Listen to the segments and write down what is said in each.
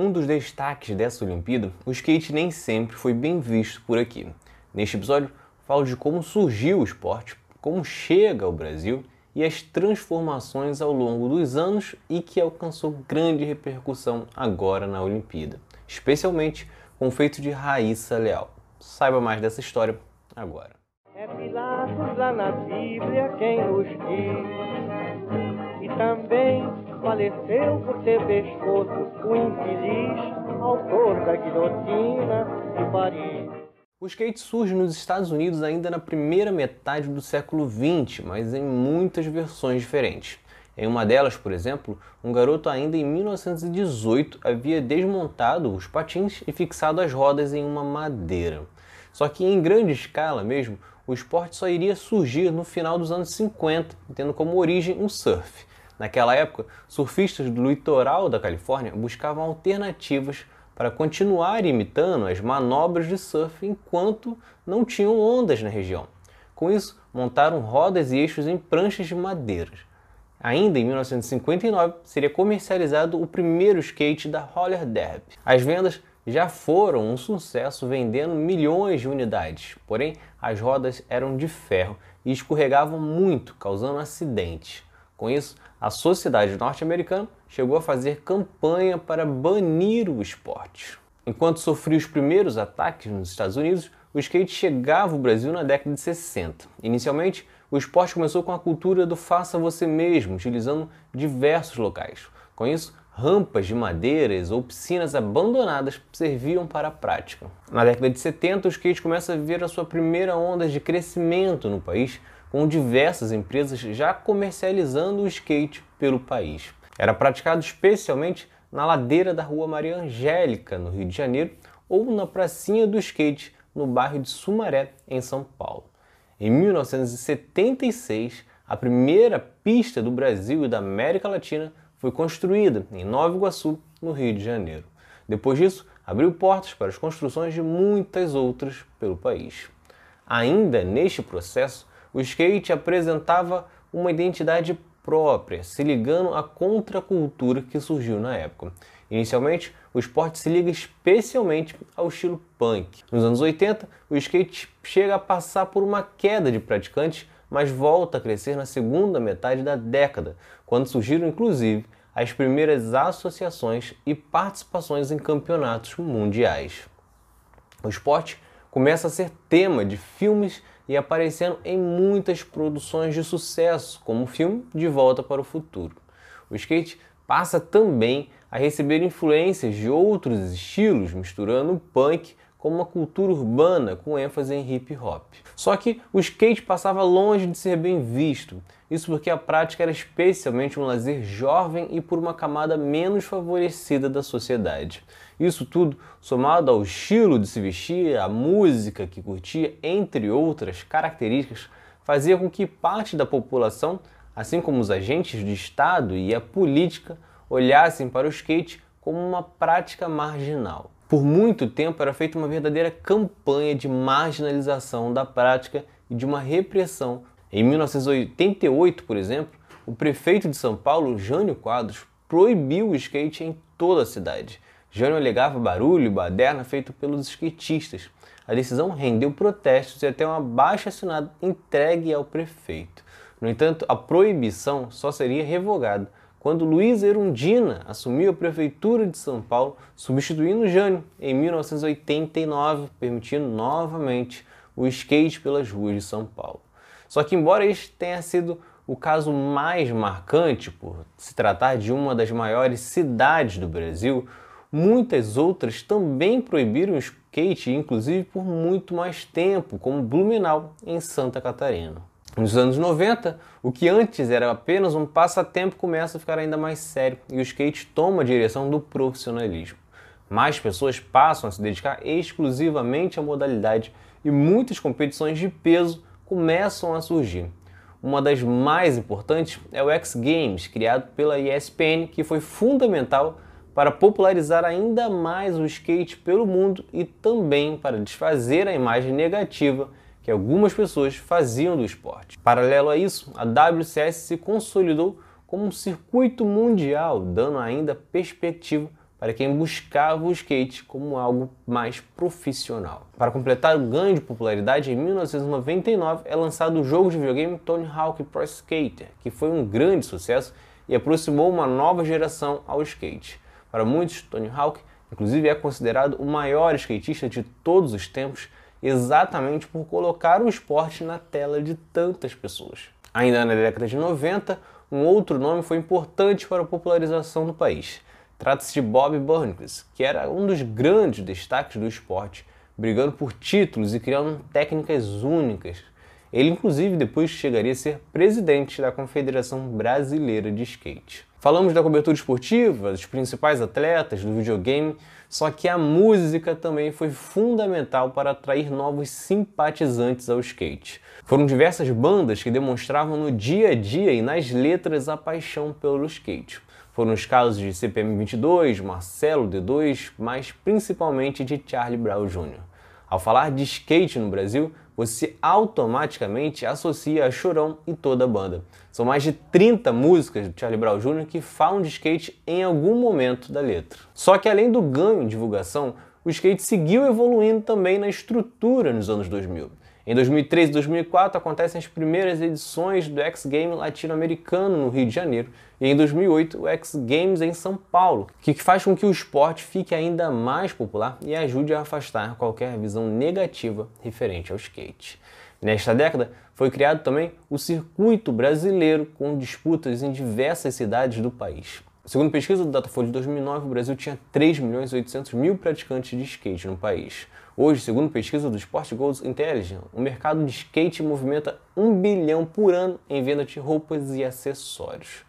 um dos destaques dessa Olimpíada, o skate nem sempre foi bem visto por aqui. Neste episódio, falo de como surgiu o esporte, como chega ao Brasil e as transformações ao longo dos anos e que alcançou grande repercussão agora na Olimpíada, especialmente com o feito de Raíssa Leal. Saiba mais dessa história agora. É Pilatos lá na Bíblia quem nos diz, e também faleceu por ter pescoço o infeliz autor da guilhotina de Paris. O skate surge nos Estados Unidos ainda na primeira metade do século XX, mas em muitas versões diferentes. Em uma delas, por exemplo, um garoto ainda em 1918 havia desmontado os patins e fixado as rodas em uma madeira. Só que em grande escala mesmo, o esporte só iria surgir no final dos anos 50, tendo como origem um surf. Naquela época, surfistas do litoral da Califórnia buscavam alternativas para continuar imitando as manobras de surf enquanto não tinham ondas na região. Com isso, montaram rodas e eixos em pranchas de madeira. Ainda em 1959, seria comercializado o primeiro skate da Roller Derby. As vendas já foram um sucesso, vendendo milhões de unidades. Porém, as rodas eram de ferro e escorregavam muito, causando acidentes. Com isso, a sociedade norte-americana chegou a fazer campanha para banir o esporte. Enquanto sofria os primeiros ataques nos Estados Unidos, o skate chegava ao Brasil na década de 60. Inicialmente, o esporte começou com a cultura do faça você mesmo, utilizando diversos locais. Com isso, rampas de madeiras ou piscinas abandonadas serviam para a prática. Na década de 70, o skate começa a viver a sua primeira onda de crescimento no país, com diversas empresas já comercializando o skate pelo país. Era praticado especialmente na ladeira da Rua Maria Angélica, no Rio de Janeiro, ou na pracinha do skate, no bairro de Sumaré, em São Paulo. Em 1976, a primeira pista do Brasil e da América Latina foi construída em Nova Iguaçu, no Rio de Janeiro. Depois disso, abriu portas para as construções de muitas outras pelo país. Ainda neste processo, o skate apresentava uma identidade própria, se ligando à contracultura que surgiu na época. Inicialmente, o esporte se liga especialmente ao estilo punk. Nos anos 80, o skate chega a passar por uma queda de praticantes, mas volta a crescer na segunda metade da década, quando surgiram inclusive as primeiras associações e participações em campeonatos mundiais. O esporte começa a ser tema de filmes e aparecendo em muitas produções de sucesso, como o filme De Volta para o Futuro. O skate passa também a receber influências de outros estilos, misturando punk com uma cultura urbana com ênfase em hip hop. Só que o skate passava longe de ser bem visto, isso porque a prática era especialmente um lazer jovem e por uma camada menos favorecida da sociedade. Isso tudo, somado ao estilo de se vestir, à música que curtia, entre outras características, fazia com que parte da população, assim como os agentes de Estado e a política, olhassem para o skate como uma prática marginal. Por muito tempo era feita uma verdadeira campanha de marginalização da prática e de uma repressão. Em 1988, por exemplo, o prefeito de São Paulo, Jânio Quadros, proibiu o skate em toda a cidade. Jânio alegava barulho e baderna feito pelos skatistas. A decisão rendeu protestos e até uma baixa assinada entregue ao prefeito. No entanto, a proibição só seria revogada quando Luiz Erundina assumiu a prefeitura de São Paulo, substituindo Jânio em 1989, permitindo novamente o skate pelas ruas de São Paulo. Só que, embora este tenha sido o caso mais marcante por se tratar de uma das maiores cidades do Brasil, muitas outras também proibiram o skate, inclusive por muito mais tempo, como Blumenau, em Santa Catarina. Nos anos 90, o que antes era apenas um passatempo começa a ficar ainda mais sério e o skate toma a direção do profissionalismo. Mais pessoas passam a se dedicar exclusivamente à modalidade e muitas competições de peso começam a surgir. Uma das mais importantes é o X Games, criado pela ESPN, que foi fundamental para popularizar ainda mais o skate pelo mundo e também para desfazer a imagem negativa que algumas pessoas faziam do esporte. Paralelo a isso, a WCS se consolidou como um circuito mundial, dando ainda perspectiva para quem buscava o skate como algo mais profissional. Para completar o ganho de popularidade, em 1999 é lançado o jogo de videogame Tony Hawk Pro Skater, que foi um grande sucesso e aproximou uma nova geração ao skate. Para muitos, Tony Hawk, inclusive, é considerado o maior skatista de todos os tempos, exatamente por colocar o esporte na tela de tantas pessoas. Ainda na década de 90, um outro nome foi importante para a popularização do país. Trata-se de Bob Burnquist, que era um dos grandes destaques do esporte, brigando por títulos e criando técnicas únicas. Ele, inclusive, depois chegaria a ser presidente da Confederação Brasileira de Skate. Falamos da cobertura esportiva, dos principais atletas, do videogame, só que a música também foi fundamental para atrair novos simpatizantes ao skate. Foram diversas bandas que demonstravam no dia a dia e nas letras a paixão pelo skate. Foram os casos de CPM 22, Marcelo D2, mas principalmente de Charlie Brown Jr. Ao falar de skate no Brasil, você automaticamente associa a Chorão e toda a banda. São mais de 30 músicas do Charlie Brown Jr. que falam de skate em algum momento da letra. Só que além do ganho em divulgação, o skate seguiu evoluindo também na estrutura nos anos 2000. Em 2003 e 2004 acontecem as primeiras edições do X Games latino-americano no Rio de Janeiro e em 2008 o X Games em São Paulo, que faz com que o esporte fique ainda mais popular e ajude a afastar qualquer visão negativa referente ao skate. Nesta década foi criado também o Circuito Brasileiro com disputas em diversas cidades do país. Segundo pesquisa do Datafolha de 2009, o Brasil tinha 3 milhões e 800 mil praticantes de skate no país. Hoje, segundo pesquisa do Sport Goals Intelligence, o mercado de skate movimenta 1 bilhão por ano em venda de roupas e acessórios.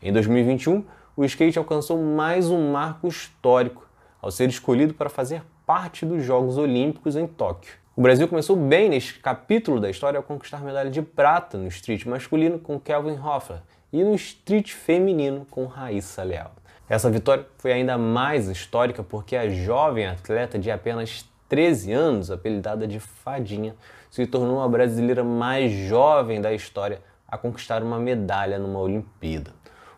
Em 2021, o skate alcançou mais um marco histórico ao ser escolhido para fazer parte dos Jogos Olímpicos em Tóquio. O Brasil começou bem neste capítulo da história ao conquistar medalha de prata no street masculino com Kelvin Hoffler e no street feminino com Raíssa Leal. Essa vitória foi ainda mais histórica porque a jovem atleta de apenas 13 anos, apelidada de Fadinha, se tornou a brasileira mais jovem da história a conquistar uma medalha numa Olimpíada.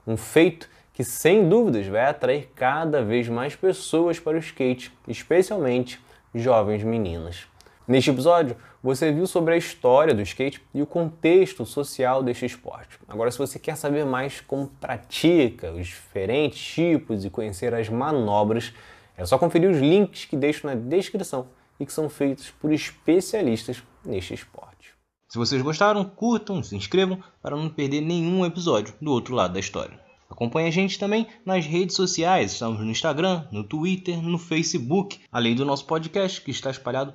Um feito que, sem dúvidas, vai atrair cada vez mais pessoas para o skate, especialmente jovens meninas. Neste episódio, você viu sobre a história do skate e o contexto social deste esporte. Agora, se você quer saber mais como pratica os diferentes tipos e conhecer as manobras, é só conferir os links que deixo na descrição e que são feitos por especialistas neste esporte. Se vocês gostaram, curtam, se inscrevam para não perder nenhum episódio do outro lado da história. Acompanhe a gente também nas redes sociais, estamos no Instagram, no Twitter, no Facebook, além do nosso podcast que está espalhado